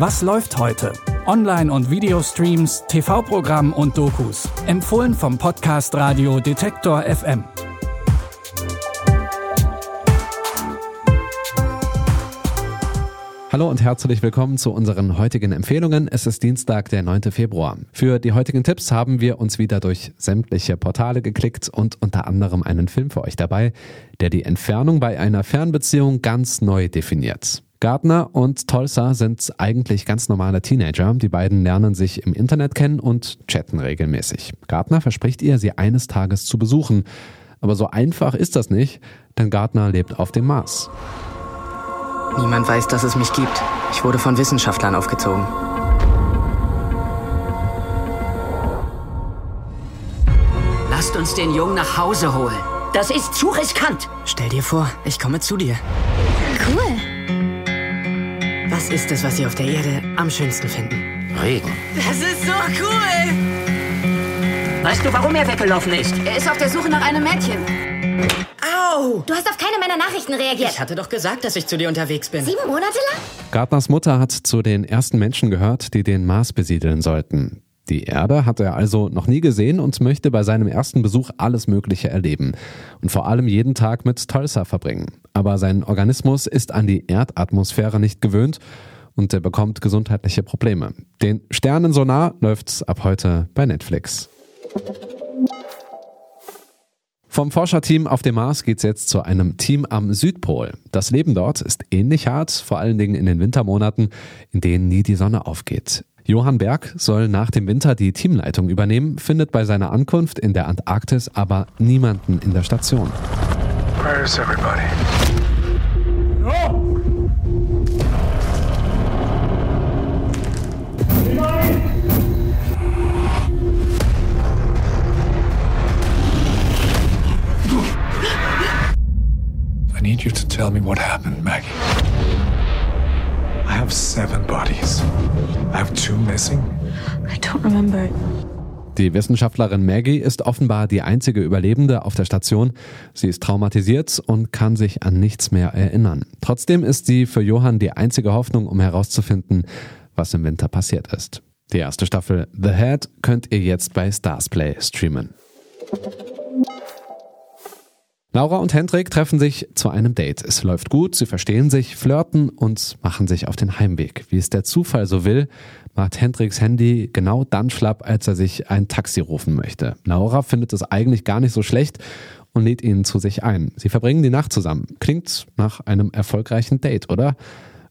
Was läuft heute? Online- und Videostreams, TV-Programm und Dokus. Empfohlen vom Podcast Radio Detektor FM. Hallo und herzlich willkommen zu unseren heutigen Empfehlungen. Es ist Dienstag, der 9. Februar. Für die heutigen Tipps haben wir uns wieder durch sämtliche Portale geklickt und unter anderem einen Film für euch dabei, der die Entfernung bei einer Fernbeziehung ganz neu definiert. Gardner und Tulsa sind eigentlich ganz normale Teenager. Die beiden lernen sich im Internet kennen und chatten regelmäßig. Gardner verspricht ihr, sie eines Tages zu besuchen. Aber so einfach ist das nicht, denn Gardner lebt auf dem Mars. Niemand weiß, dass es mich gibt. Ich wurde von Wissenschaftlern aufgezogen. Lasst uns den Jungen nach Hause holen. Das ist zu riskant. Stell dir vor, ich komme zu dir. Cool. Was ist es, was Sie auf der Erde am schönsten finden? Regen. Das ist so cool. Weißt du, warum er weggelaufen ist? Er ist auf der Suche nach einem Mädchen. Au! Du hast auf keine meiner Nachrichten reagiert. Ich hatte doch gesagt, dass ich zu dir unterwegs bin. Sieben Monate lang? Gardners Mutter hat zu den ersten Menschen gehört, die den Mars besiedeln sollten. Die Erde hat er also noch nie gesehen und möchte bei seinem ersten Besuch alles Mögliche erleben und vor allem jeden Tag mit Tulsa verbringen. Aber sein Organismus ist an die Erdatmosphäre nicht gewöhnt und er bekommt gesundheitliche Probleme. Den Sternen so nah läuft's ab heute bei Netflix. Vom Forscherteam auf dem Mars geht's jetzt zu einem Team am Südpol. Das Leben dort ist ähnlich hart, vor allen Dingen in den Wintermonaten, in denen nie die Sonne aufgeht. Johann Berg soll nach dem Winter die Teamleitung übernehmen, findet bei seiner Ankunft in der Antarktis aber niemanden in der Station. Where's everybody? Need you to tell me what happened, Maggie. I have seven bodies. I have two missing. I don't remember. Die Wissenschaftlerin Maggie ist offenbar die einzige Überlebende auf der Station. Sie ist traumatisiert und kann sich an nichts mehr erinnern. Trotzdem ist sie für Johann die einzige Hoffnung, um herauszufinden, was im Winter passiert ist. Die erste Staffel The Head könnt ihr jetzt bei Starsplay streamen. Laura und Hendrik treffen sich zu einem Date. Es läuft gut, sie verstehen sich, flirten und machen sich auf den Heimweg. Wie es der Zufall so will, macht Hendriks Handy genau dann schlapp, als er sich ein Taxi rufen möchte. Laura findet es eigentlich gar nicht so schlecht und lädt ihn zu sich ein. Sie verbringen die Nacht zusammen. Klingt nach einem erfolgreichen Date, oder?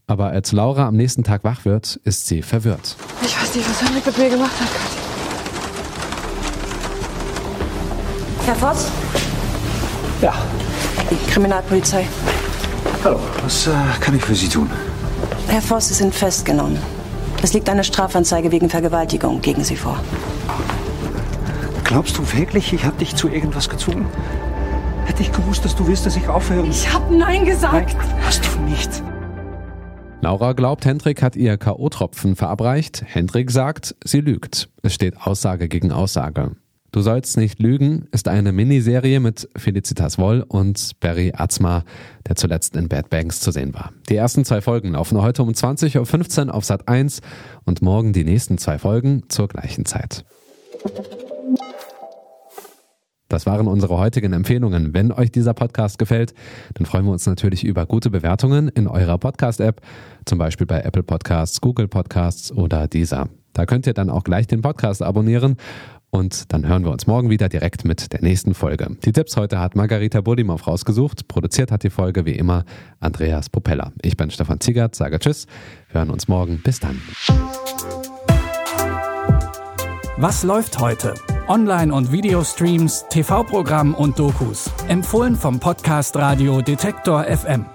Aber als Laura am nächsten Tag wach wird, ist sie verwirrt. Ich weiß nicht, was Henrik mit mir gemacht hat. Herr Voss, Ja. Kriminalpolizei. Hallo, was äh, kann ich für Sie tun? Herr Voss, Sie sind festgenommen. Es liegt eine Strafanzeige wegen Vergewaltigung gegen Sie vor. Glaubst du wirklich, ich habe dich zu irgendwas gezwungen? Hätte ich gewusst, dass du willst, dass ich aufhöre? Ich hab Nein gesagt. Nein, hast du nicht. Laura glaubt, Hendrik hat ihr K.O.-Tropfen verabreicht. Hendrik sagt, sie lügt. Es steht Aussage gegen Aussage. Du sollst nicht lügen ist eine Miniserie mit Felicitas Woll und Barry Atzma, der zuletzt in Bad Banks zu sehen war. Die ersten zwei Folgen laufen heute um 20.15 Uhr auf Sat 1 und morgen die nächsten zwei Folgen zur gleichen Zeit. Das waren unsere heutigen Empfehlungen. Wenn euch dieser Podcast gefällt, dann freuen wir uns natürlich über gute Bewertungen in eurer Podcast-App, zum Beispiel bei Apple Podcasts, Google Podcasts oder dieser. Da könnt ihr dann auch gleich den Podcast abonnieren und dann hören wir uns morgen wieder direkt mit der nächsten Folge. Die Tipps heute hat Margarita Budimov rausgesucht. Produziert hat die Folge wie immer Andreas Popella. Ich bin Stefan Ziegert, sage Tschüss. Wir hören uns morgen. Bis dann. Was läuft heute? Online- und Videostreams, TV-Programm und Dokus. Empfohlen vom Podcast Radio Detektor FM.